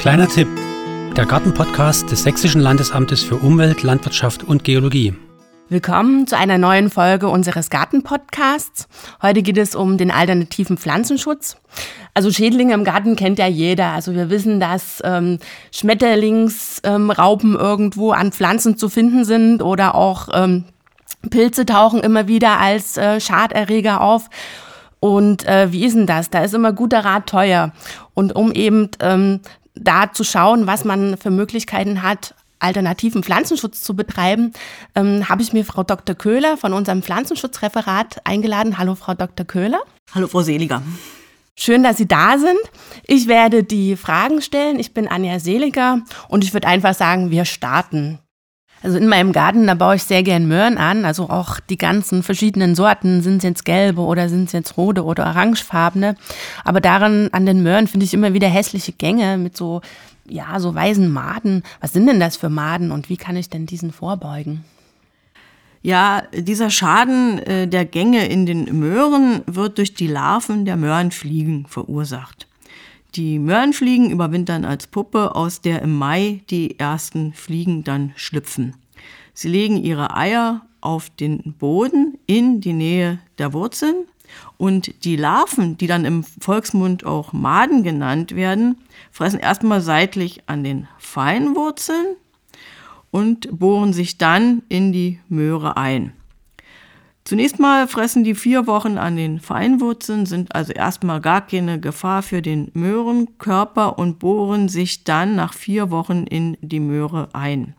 Kleiner Tipp: Der Gartenpodcast des Sächsischen Landesamtes für Umwelt, Landwirtschaft und Geologie. Willkommen zu einer neuen Folge unseres Gartenpodcasts. Heute geht es um den alternativen Pflanzenschutz. Also Schädlinge im Garten kennt ja jeder. Also wir wissen, dass ähm, Schmetterlingsraupen ähm, irgendwo an Pflanzen zu finden sind oder auch ähm, Pilze tauchen immer wieder als äh, Schaderreger auf. Und äh, wie ist denn das? Da ist immer guter Rat teuer. Und um eben ähm, da zu schauen, was man für Möglichkeiten hat, alternativen Pflanzenschutz zu betreiben, ähm, habe ich mir Frau Dr. Köhler von unserem Pflanzenschutzreferat eingeladen. Hallo, Frau Dr. Köhler. Hallo, Frau Seliger. Schön, dass Sie da sind. Ich werde die Fragen stellen. Ich bin Anja Seliger und ich würde einfach sagen, wir starten. Also in meinem Garten, da baue ich sehr gern Möhren an. Also auch die ganzen verschiedenen Sorten. Sind es jetzt gelbe oder sind es jetzt rote oder orangefarbene? Aber daran, an den Möhren finde ich immer wieder hässliche Gänge mit so ja, so weißen Maden. Was sind denn das für Maden und wie kann ich denn diesen vorbeugen? Ja, dieser Schaden äh, der Gänge in den Möhren wird durch die Larven der Möhrenfliegen verursacht. Die Möhrenfliegen überwintern als Puppe, aus der im Mai die ersten Fliegen dann schlüpfen. Sie legen ihre Eier auf den Boden in die Nähe der Wurzeln und die Larven, die dann im Volksmund auch Maden genannt werden, fressen erstmal seitlich an den Feinwurzeln und bohren sich dann in die Möhre ein. Zunächst mal fressen die vier Wochen an den Feinwurzeln, sind also erstmal gar keine Gefahr für den Möhrenkörper und bohren sich dann nach vier Wochen in die Möhre ein.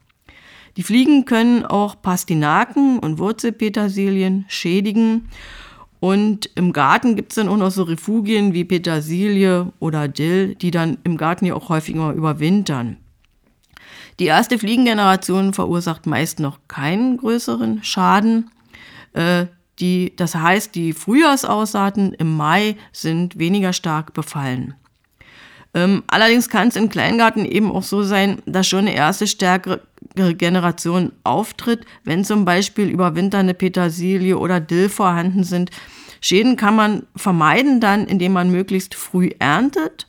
Die Fliegen können auch Pastinaken und Wurzelpetersilien schädigen und im Garten gibt es dann auch noch so Refugien wie Petersilie oder Dill, die dann im Garten ja auch häufig immer überwintern. Die erste Fliegengeneration verursacht meist noch keinen größeren Schaden. Äh, die, das heißt, die Frühjahrsausaaten im Mai sind weniger stark befallen. Ähm, allerdings kann es im Kleingarten eben auch so sein, dass schon eine erste stärkere Generation auftritt, wenn zum Beispiel überwinternde Petersilie oder Dill vorhanden sind. Schäden kann man vermeiden dann, indem man möglichst früh erntet,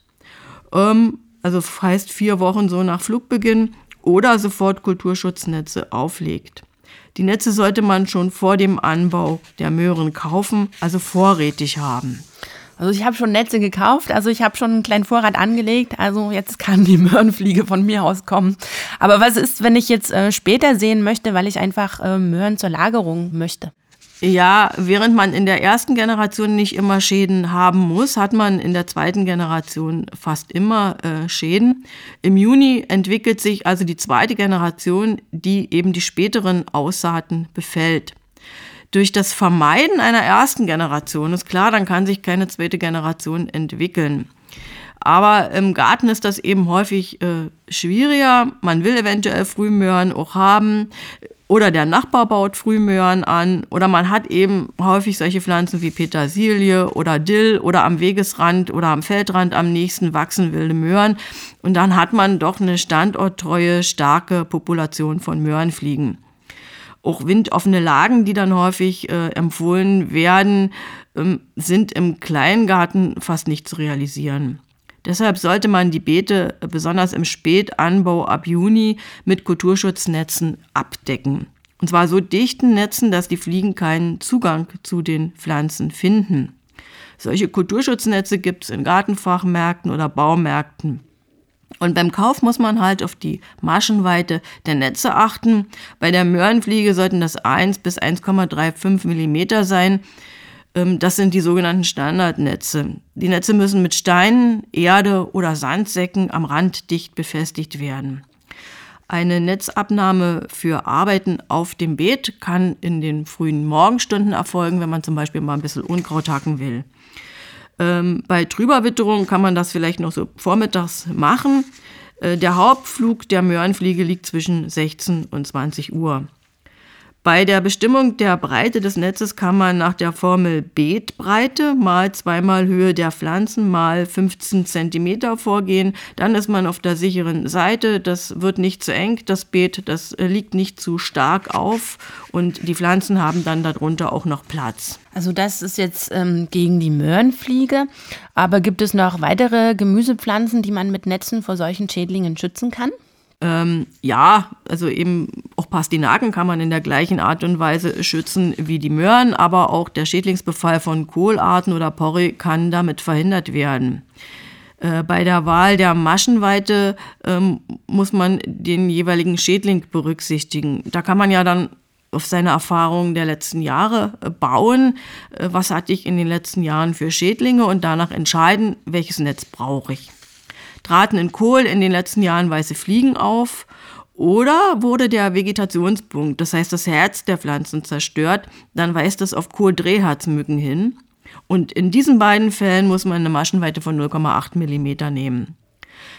ähm, also heißt vier Wochen so nach Flugbeginn, oder sofort Kulturschutznetze auflegt. Die Netze sollte man schon vor dem Anbau der Möhren kaufen, also vorrätig haben. Also ich habe schon Netze gekauft, also ich habe schon einen kleinen Vorrat angelegt, also jetzt kann die Möhrenfliege von mir aus kommen. Aber was ist, wenn ich jetzt äh, später sehen möchte, weil ich einfach äh, Möhren zur Lagerung möchte? Ja, während man in der ersten Generation nicht immer Schäden haben muss, hat man in der zweiten Generation fast immer äh, Schäden. Im Juni entwickelt sich also die zweite Generation, die eben die späteren Aussaaten befällt durch das Vermeiden einer ersten Generation ist klar, dann kann sich keine zweite Generation entwickeln. Aber im Garten ist das eben häufig äh, schwieriger. Man will eventuell Frühmöhren auch haben oder der Nachbar baut Frühmöhren an. Oder man hat eben häufig solche Pflanzen wie Petersilie oder Dill oder am Wegesrand oder am Feldrand am nächsten wachsen wilde Möhren. Und dann hat man doch eine standorttreue, starke Population von Möhrenfliegen. Auch windoffene Lagen, die dann häufig äh, empfohlen werden, ähm, sind im Kleingarten fast nicht zu realisieren. Deshalb sollte man die Beete äh, besonders im Spätanbau ab Juni mit Kulturschutznetzen abdecken. Und zwar so dichten Netzen, dass die Fliegen keinen Zugang zu den Pflanzen finden. Solche Kulturschutznetze gibt es in Gartenfachmärkten oder Baumärkten. Und beim Kauf muss man halt auf die Maschenweite der Netze achten. Bei der Möhrenfliege sollten das 1 bis 1,35 Millimeter sein. Ähm, das sind die sogenannten Standardnetze. Die Netze müssen mit Steinen, Erde oder Sandsäcken am Rand dicht befestigt werden. Eine Netzabnahme für Arbeiten auf dem Beet kann in den frühen Morgenstunden erfolgen, wenn man zum Beispiel mal ein bisschen Unkraut hacken will. Ähm, bei Trüberwitterung kann man das vielleicht noch so vormittags machen. Äh, der Hauptflug der Möhrenfliege liegt zwischen 16 und 20 Uhr. Bei der Bestimmung der Breite des Netzes kann man nach der Formel Beetbreite mal zweimal Höhe der Pflanzen mal 15 cm vorgehen. Dann ist man auf der sicheren Seite. Das wird nicht zu eng, das Beet, das liegt nicht zu stark auf und die Pflanzen haben dann darunter auch noch Platz. Also das ist jetzt ähm, gegen die Möhrenfliege. Aber gibt es noch weitere Gemüsepflanzen, die man mit Netzen vor solchen Schädlingen schützen kann? Ähm, ja, also eben auch Pastinaken kann man in der gleichen Art und Weise schützen wie die Möhren, aber auch der Schädlingsbefall von Kohlarten oder Porree kann damit verhindert werden. Äh, bei der Wahl der Maschenweite ähm, muss man den jeweiligen Schädling berücksichtigen. Da kann man ja dann auf seine Erfahrungen der letzten Jahre äh, bauen. Äh, was hatte ich in den letzten Jahren für Schädlinge und danach entscheiden, welches Netz brauche ich traten in Kohl in den letzten Jahren weiße Fliegen auf oder wurde der Vegetationspunkt, das heißt das Herz der Pflanzen zerstört, dann weist das auf Kohl-Drehharzmücken hin. Und in diesen beiden Fällen muss man eine Maschenweite von 0,8 mm nehmen.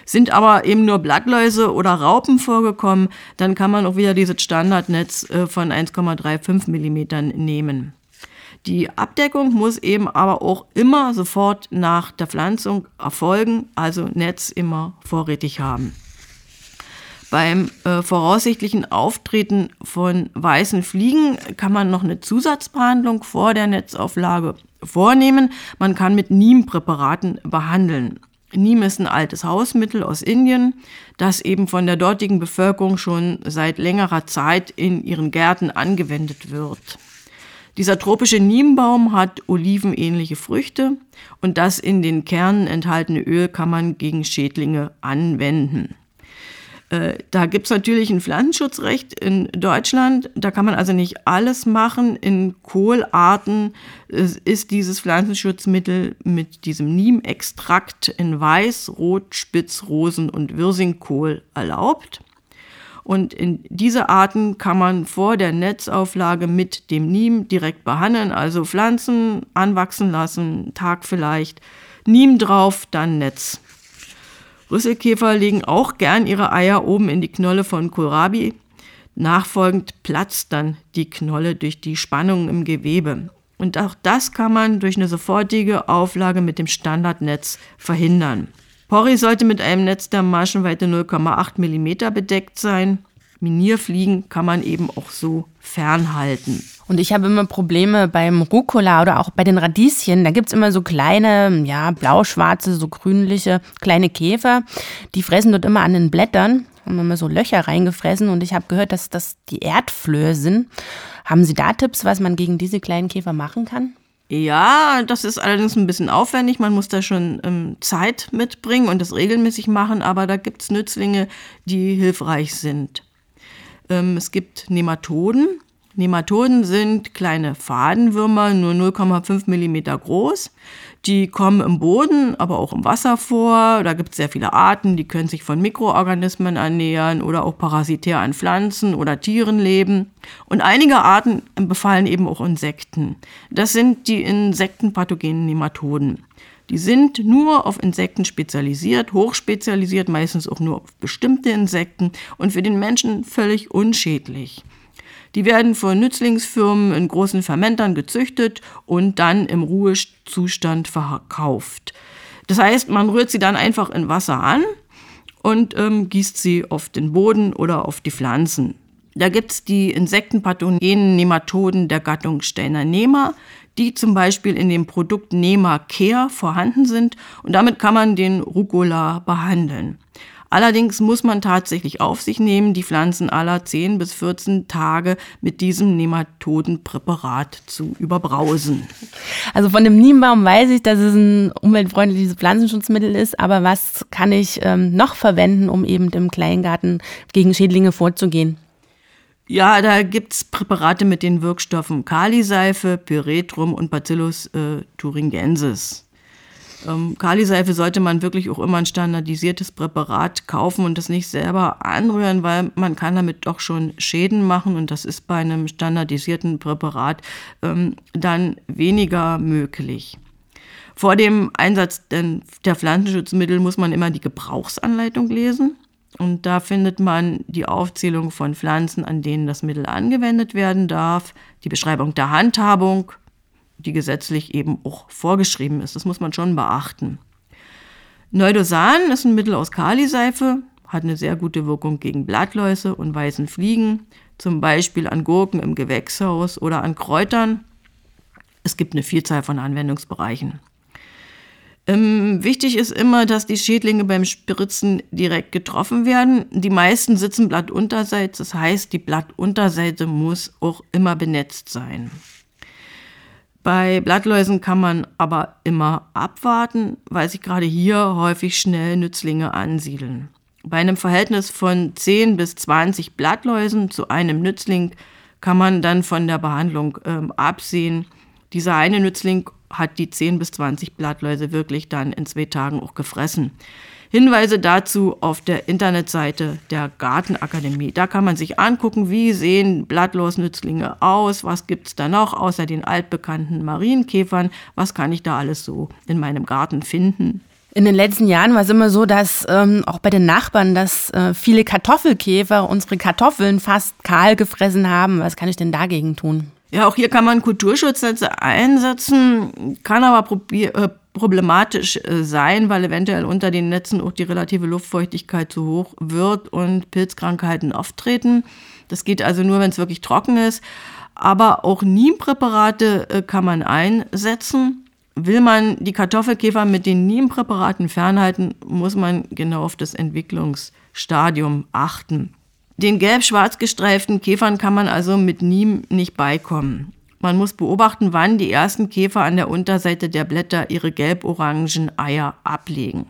Sind aber eben nur Blattläuse oder Raupen vorgekommen, dann kann man auch wieder dieses Standardnetz äh, von 1,35 mm nehmen. Die Abdeckung muss eben aber auch immer sofort nach der Pflanzung erfolgen, also Netz immer vorrätig haben. Beim äh, voraussichtlichen Auftreten von weißen Fliegen kann man noch eine Zusatzbehandlung vor der Netzauflage vornehmen. Man kann mit Niempräparaten behandeln. Niem ist ein altes Hausmittel aus Indien, das eben von der dortigen Bevölkerung schon seit längerer Zeit in ihren Gärten angewendet wird. Dieser tropische Niembaum hat olivenähnliche Früchte und das in den Kernen enthaltene Öl kann man gegen Schädlinge anwenden. Äh, da gibt es natürlich ein Pflanzenschutzrecht in Deutschland. Da kann man also nicht alles machen. In Kohlarten ist dieses Pflanzenschutzmittel mit diesem Niemextrakt in Weiß, Rot, Spitz, Rosen und Wirsingkohl erlaubt. Und in diese Arten kann man vor der Netzauflage mit dem Niem direkt behandeln, also Pflanzen anwachsen lassen, Tag vielleicht, Niem drauf, dann Netz. Rüsselkäfer legen auch gern ihre Eier oben in die Knolle von Kohlrabi. Nachfolgend platzt dann die Knolle durch die Spannung im Gewebe. Und auch das kann man durch eine sofortige Auflage mit dem Standardnetz verhindern. Porri sollte mit einem Netz der Maschenweite 0,8 mm bedeckt sein. Minierfliegen kann man eben auch so fernhalten. Und ich habe immer Probleme beim Rucola oder auch bei den Radieschen. Da gibt es immer so kleine, ja, blau-schwarze, so grünliche kleine Käfer. Die fressen dort immer an den Blättern. Haben immer so Löcher reingefressen und ich habe gehört, dass das die Erdflöhe sind. Haben Sie da Tipps, was man gegen diese kleinen Käfer machen kann? Ja, das ist allerdings ein bisschen aufwendig. Man muss da schon ähm, Zeit mitbringen und das regelmäßig machen, aber da gibt es Nützlinge, die hilfreich sind. Ähm, es gibt Nematoden. Nematoden sind kleine Fadenwürmer, nur 0,5 mm groß. Die kommen im Boden, aber auch im Wasser vor. Da gibt es sehr viele Arten, die können sich von Mikroorganismen ernähren oder auch parasitär an Pflanzen oder Tieren leben. Und einige Arten befallen eben auch Insekten. Das sind die insektenpathogenen Nematoden. Die sind nur auf Insekten spezialisiert, hochspezialisiert, meistens auch nur auf bestimmte Insekten und für den Menschen völlig unschädlich. Die werden von Nützlingsfirmen in großen Fermentern gezüchtet und dann im Ruhezustand verkauft. Das heißt, man rührt sie dann einfach in Wasser an und ähm, gießt sie auf den Boden oder auf die Pflanzen. Da gibt es die insektenpathogenen Nematoden der Gattung Steiner-Nema, die zum Beispiel in dem Produkt Nema Care vorhanden sind und damit kann man den Rucola behandeln. Allerdings muss man tatsächlich auf sich nehmen, die Pflanzen aller 10 bis 14 Tage mit diesem Nematodenpräparat zu überbrausen. Also von dem Niembaum weiß ich, dass es ein umweltfreundliches Pflanzenschutzmittel ist, aber was kann ich ähm, noch verwenden, um eben im Kleingarten gegen Schädlinge vorzugehen? Ja, da gibt es Präparate mit den Wirkstoffen Kaliseife, Pyretrum und Bacillus äh, thuringiensis. Ähm, Kaliseife sollte man wirklich auch immer ein standardisiertes Präparat kaufen und das nicht selber anrühren, weil man kann damit doch schon Schäden machen und das ist bei einem standardisierten Präparat ähm, dann weniger möglich. Vor dem Einsatz der Pflanzenschutzmittel muss man immer die Gebrauchsanleitung lesen. Und da findet man die Aufzählung von Pflanzen, an denen das Mittel angewendet werden darf, die Beschreibung der Handhabung, die gesetzlich eben auch vorgeschrieben ist. Das muss man schon beachten. Neudosan ist ein Mittel aus Kaliseife, hat eine sehr gute Wirkung gegen Blattläuse und weißen Fliegen, zum Beispiel an Gurken im Gewächshaus oder an Kräutern. Es gibt eine Vielzahl von Anwendungsbereichen. Ähm, wichtig ist immer, dass die Schädlinge beim Spritzen direkt getroffen werden. Die meisten sitzen blattunterseits, das heißt, die Blattunterseite muss auch immer benetzt sein. Bei Blattläusen kann man aber immer abwarten, weil sich gerade hier häufig schnell Nützlinge ansiedeln. Bei einem Verhältnis von 10 bis 20 Blattläusen zu einem Nützling kann man dann von der Behandlung ähm, absehen. Dieser eine Nützling hat die 10 bis 20 Blattläuse wirklich dann in zwei Tagen auch gefressen. Hinweise dazu auf der Internetseite der Gartenakademie. Da kann man sich angucken, wie sehen Blattlausnützlinge aus, was gibt es da noch außer den altbekannten Marienkäfern, was kann ich da alles so in meinem Garten finden. In den letzten Jahren war es immer so, dass ähm, auch bei den Nachbarn, dass äh, viele Kartoffelkäfer unsere Kartoffeln fast kahl gefressen haben. Was kann ich denn dagegen tun? Ja, auch hier kann man Kulturschutzsätze einsetzen, kann aber äh, problematisch äh, sein, weil eventuell unter den Netzen auch die relative Luftfeuchtigkeit zu hoch wird und Pilzkrankheiten auftreten. Das geht also nur, wenn es wirklich trocken ist. Aber auch Niempräparate äh, kann man einsetzen. Will man die Kartoffelkäfer mit den Niempräparaten fernhalten, muss man genau auf das Entwicklungsstadium achten. Den gelb-schwarz gestreiften Käfern kann man also mit Niem nicht beikommen. Man muss beobachten, wann die ersten Käfer an der Unterseite der Blätter ihre gelb-orangen Eier ablegen.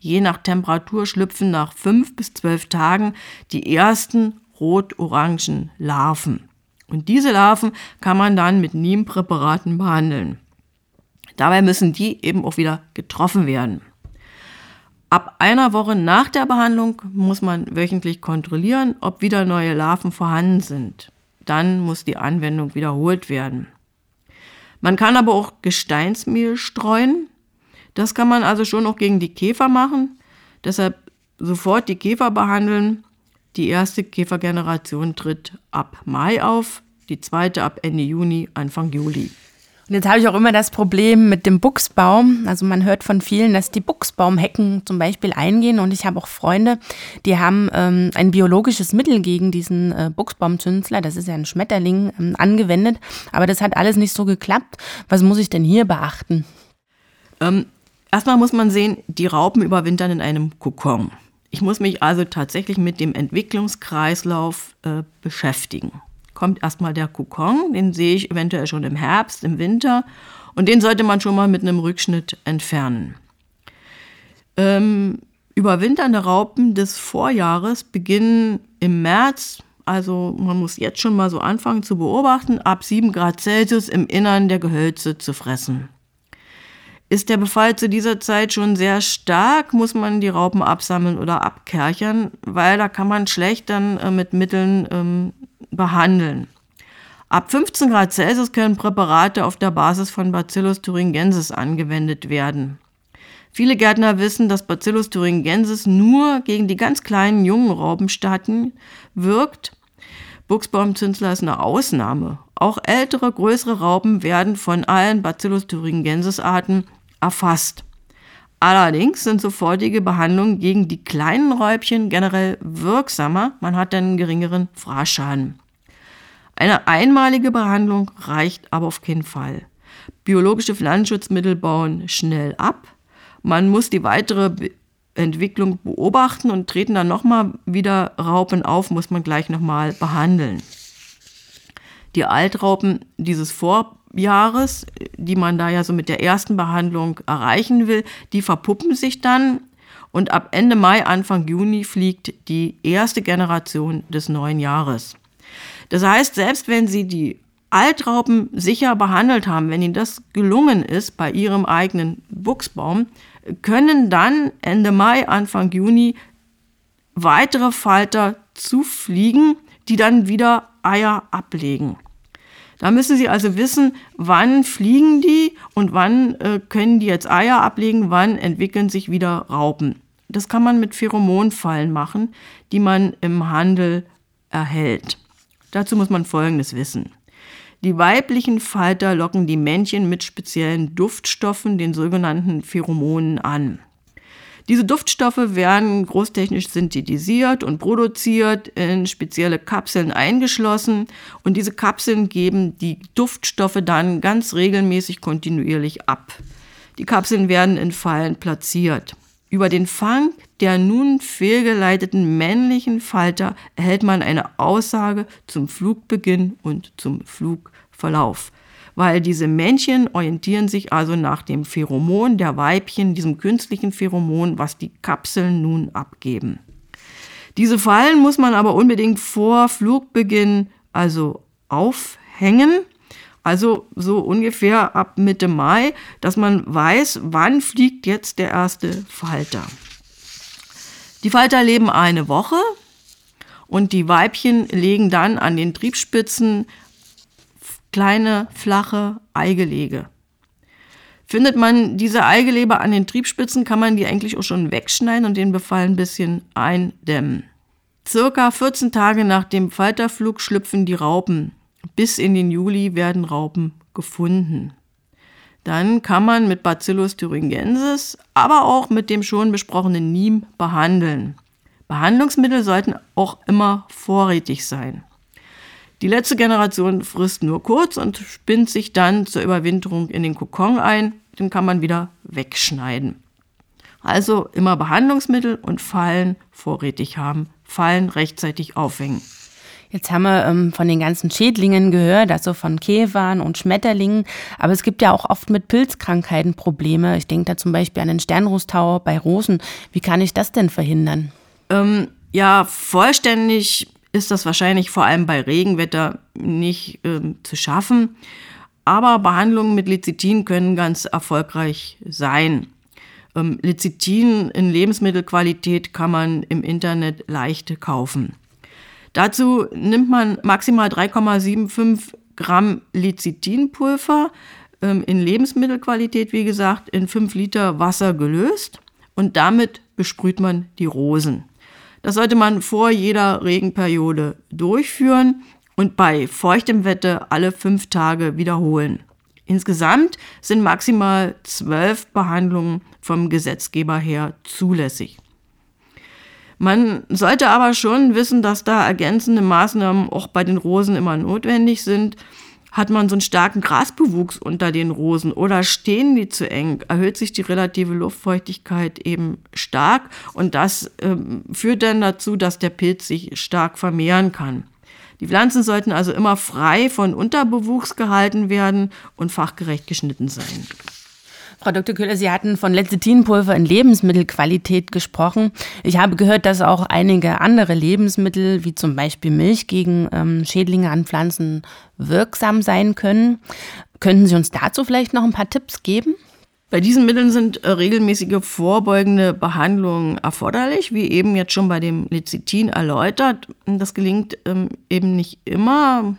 Je nach Temperatur schlüpfen nach fünf bis zwölf Tagen die ersten rot-orangen Larven. Und diese Larven kann man dann mit Niempräparaten behandeln. Dabei müssen die eben auch wieder getroffen werden. Ab einer Woche nach der Behandlung muss man wöchentlich kontrollieren, ob wieder neue Larven vorhanden sind. Dann muss die Anwendung wiederholt werden. Man kann aber auch Gesteinsmehl streuen. Das kann man also schon auch gegen die Käfer machen. Deshalb sofort die Käfer behandeln. Die erste Käfergeneration tritt ab Mai auf, die zweite ab Ende Juni, Anfang Juli. Jetzt habe ich auch immer das Problem mit dem Buchsbaum. Also man hört von vielen, dass die Buchsbaumhecken zum Beispiel eingehen. Und ich habe auch Freunde, die haben ähm, ein biologisches Mittel gegen diesen äh, Buchsbaumzünsler, das ist ja ein Schmetterling, ähm, angewendet. Aber das hat alles nicht so geklappt. Was muss ich denn hier beachten? Ähm, erstmal muss man sehen, die Raupen überwintern in einem Kokon. Ich muss mich also tatsächlich mit dem Entwicklungskreislauf äh, beschäftigen kommt erstmal der Kokon, den sehe ich eventuell schon im Herbst, im Winter und den sollte man schon mal mit einem Rückschnitt entfernen. Ähm, überwinternde Raupen des Vorjahres beginnen im März, also man muss jetzt schon mal so anfangen zu beobachten, ab 7 Grad Celsius im Innern der Gehölze zu fressen. Ist der Befall zu dieser Zeit schon sehr stark, muss man die Raupen absammeln oder abkerchern, weil da kann man schlecht dann äh, mit Mitteln ähm, behandeln. Ab 15 Grad Celsius können Präparate auf der Basis von Bacillus thuringiensis angewendet werden. Viele Gärtner wissen, dass Bacillus thuringiensis nur gegen die ganz kleinen jungen Raupenstaaten wirkt. Buchsbaumzünsler ist eine Ausnahme. Auch ältere, größere Raupen werden von allen Bacillus thuringiensis Arten erfasst. Allerdings sind sofortige Behandlungen gegen die kleinen Räubchen generell wirksamer. Man hat einen geringeren Fraßschaden. Eine einmalige Behandlung reicht aber auf keinen Fall. Biologische Pflanzenschutzmittel bauen schnell ab. Man muss die weitere Entwicklung beobachten und treten dann nochmal wieder Raupen auf, muss man gleich nochmal behandeln. Die Altraupen dieses Vor Jahres, die man da ja so mit der ersten Behandlung erreichen will, die verpuppen sich dann und ab Ende Mai, Anfang Juni fliegt die erste Generation des neuen Jahres. Das heißt, selbst wenn Sie die Altraupen sicher behandelt haben, wenn Ihnen das gelungen ist bei Ihrem eigenen Buchsbaum, können dann Ende Mai, Anfang Juni weitere Falter zufliegen, die dann wieder Eier ablegen. Da müssen Sie also wissen, wann fliegen die und wann äh, können die jetzt Eier ablegen, wann entwickeln sich wieder Raupen. Das kann man mit Pheromonfallen machen, die man im Handel erhält. Dazu muss man Folgendes wissen. Die weiblichen Falter locken die Männchen mit speziellen Duftstoffen, den sogenannten Pheromonen, an. Diese Duftstoffe werden großtechnisch synthetisiert und produziert, in spezielle Kapseln eingeschlossen und diese Kapseln geben die Duftstoffe dann ganz regelmäßig kontinuierlich ab. Die Kapseln werden in Fallen platziert. Über den Fang der nun fehlgeleiteten männlichen Falter erhält man eine Aussage zum Flugbeginn und zum Flugverlauf weil diese Männchen orientieren sich also nach dem Pheromon der Weibchen, diesem künstlichen Pheromon, was die Kapseln nun abgeben. Diese Fallen muss man aber unbedingt vor Flugbeginn also aufhängen, also so ungefähr ab Mitte Mai, dass man weiß, wann fliegt jetzt der erste Falter. Die Falter leben eine Woche und die Weibchen legen dann an den Triebspitzen kleine, flache Eigelege. Findet man diese Eigelebe an den Triebspitzen, kann man die eigentlich auch schon wegschneiden und den Befall ein bisschen eindämmen. Circa 14 Tage nach dem Falterflug schlüpfen die Raupen. Bis in den Juli werden Raupen gefunden. Dann kann man mit Bacillus thuringiensis, aber auch mit dem schon besprochenen NIM behandeln. Behandlungsmittel sollten auch immer vorrätig sein. Die letzte Generation frisst nur kurz und spinnt sich dann zur Überwinterung in den Kokon ein. Den kann man wieder wegschneiden. Also immer Behandlungsmittel und Fallen vorrätig haben. Fallen rechtzeitig aufhängen. Jetzt haben wir ähm, von den ganzen Schädlingen gehört, also von Käfern und Schmetterlingen. Aber es gibt ja auch oft mit Pilzkrankheiten Probleme. Ich denke da zum Beispiel an den Sternrostau bei Rosen. Wie kann ich das denn verhindern? Ähm, ja, vollständig ist das wahrscheinlich vor allem bei Regenwetter nicht ähm, zu schaffen. Aber Behandlungen mit Lecithin können ganz erfolgreich sein. Ähm, Lecithin in Lebensmittelqualität kann man im Internet leicht kaufen. Dazu nimmt man maximal 3,75 Gramm Lecithinpulver ähm, in Lebensmittelqualität, wie gesagt, in 5 Liter Wasser gelöst und damit besprüht man die Rosen. Das sollte man vor jeder Regenperiode durchführen und bei feuchtem Wetter alle fünf Tage wiederholen. Insgesamt sind maximal zwölf Behandlungen vom Gesetzgeber her zulässig. Man sollte aber schon wissen, dass da ergänzende Maßnahmen auch bei den Rosen immer notwendig sind hat man so einen starken Grasbewuchs unter den Rosen oder stehen die zu eng, erhöht sich die relative Luftfeuchtigkeit eben stark und das ähm, führt dann dazu, dass der Pilz sich stark vermehren kann. Die Pflanzen sollten also immer frei von Unterbewuchs gehalten werden und fachgerecht geschnitten sein. Frau Dr. Köhler, Sie hatten von Lecithinpulver in Lebensmittelqualität gesprochen. Ich habe gehört, dass auch einige andere Lebensmittel, wie zum Beispiel Milch, gegen ähm, Schädlinge an Pflanzen wirksam sein können. Könnten Sie uns dazu vielleicht noch ein paar Tipps geben? Bei diesen Mitteln sind äh, regelmäßige vorbeugende Behandlungen erforderlich, wie eben jetzt schon bei dem Lecithin erläutert. Das gelingt ähm, eben nicht immer.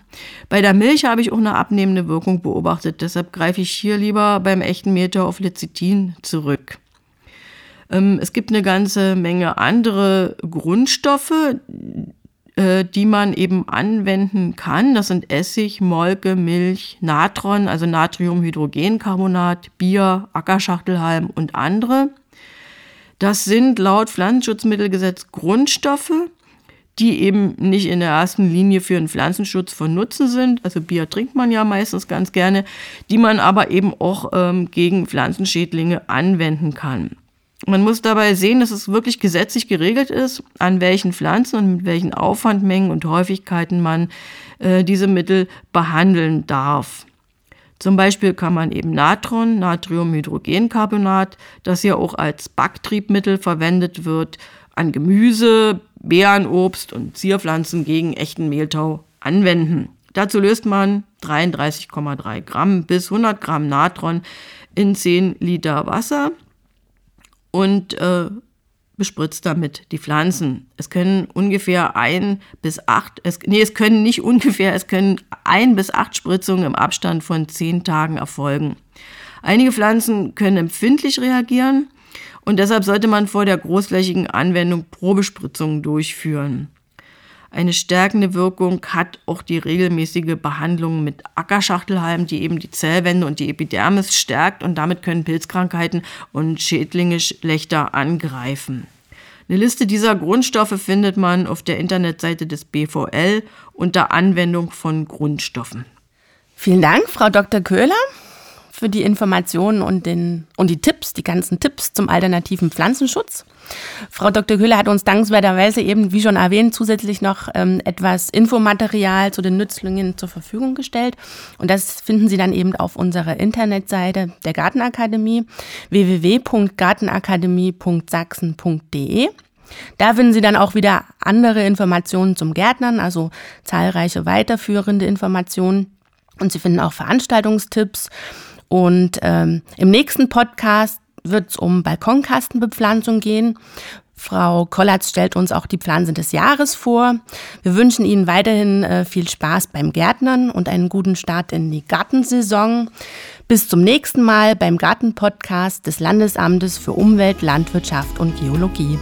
Bei der Milch habe ich auch eine abnehmende Wirkung beobachtet. Deshalb greife ich hier lieber beim echten Meter auf Lecithin zurück. Ähm, es gibt eine ganze Menge andere Grundstoffe, äh, die man eben anwenden kann. Das sind Essig, Molke, Milch, Natron, also Natriumhydrogencarbonat, Bier, Ackerschachtelhalm und andere. Das sind laut Pflanzenschutzmittelgesetz Grundstoffe, die eben nicht in der ersten Linie für den Pflanzenschutz von Nutzen sind. Also Bier trinkt man ja meistens ganz gerne, die man aber eben auch ähm, gegen Pflanzenschädlinge anwenden kann. Man muss dabei sehen, dass es wirklich gesetzlich geregelt ist, an welchen Pflanzen und mit welchen Aufwandmengen und Häufigkeiten man äh, diese Mittel behandeln darf. Zum Beispiel kann man eben Natron, Natriumhydrogencarbonat, das ja auch als Backtriebmittel verwendet wird, an Gemüse, Beeren, Obst und Zierpflanzen gegen echten Mehltau anwenden. Dazu löst man 33,3 Gramm bis 100 Gramm Natron in 10 Liter Wasser und äh, bespritzt damit die Pflanzen. Es können ungefähr ein bis acht, es, nee, es können nicht ungefähr, es können ein bis acht Spritzungen im Abstand von zehn Tagen erfolgen. Einige Pflanzen können empfindlich reagieren. Und deshalb sollte man vor der großflächigen Anwendung Probespritzungen durchführen. Eine stärkende Wirkung hat auch die regelmäßige Behandlung mit Ackerschachtelhalm, die eben die Zellwände und die Epidermis stärkt und damit können Pilzkrankheiten und Schädlinge schlechter angreifen. Eine Liste dieser Grundstoffe findet man auf der Internetseite des BVL unter Anwendung von Grundstoffen. Vielen Dank, Frau Dr. Köhler für die Informationen und, den, und die Tipps, die ganzen Tipps zum alternativen Pflanzenschutz. Frau Dr. Köhler hat uns dankenswerterweise eben, wie schon erwähnt, zusätzlich noch ähm, etwas Infomaterial zu den Nützlingen zur Verfügung gestellt. Und das finden Sie dann eben auf unserer Internetseite der Gartenakademie www.gartenakademie.sachsen.de. Da finden Sie dann auch wieder andere Informationen zum Gärtnern, also zahlreiche weiterführende Informationen. Und Sie finden auch Veranstaltungstipps und ähm, im nächsten Podcast wird es um Balkonkastenbepflanzung gehen. Frau Kollatz stellt uns auch die Pflanze des Jahres vor. Wir wünschen Ihnen weiterhin äh, viel Spaß beim Gärtnern und einen guten Start in die Gartensaison. Bis zum nächsten Mal beim Gartenpodcast des Landesamtes für Umwelt, Landwirtschaft und Geologie.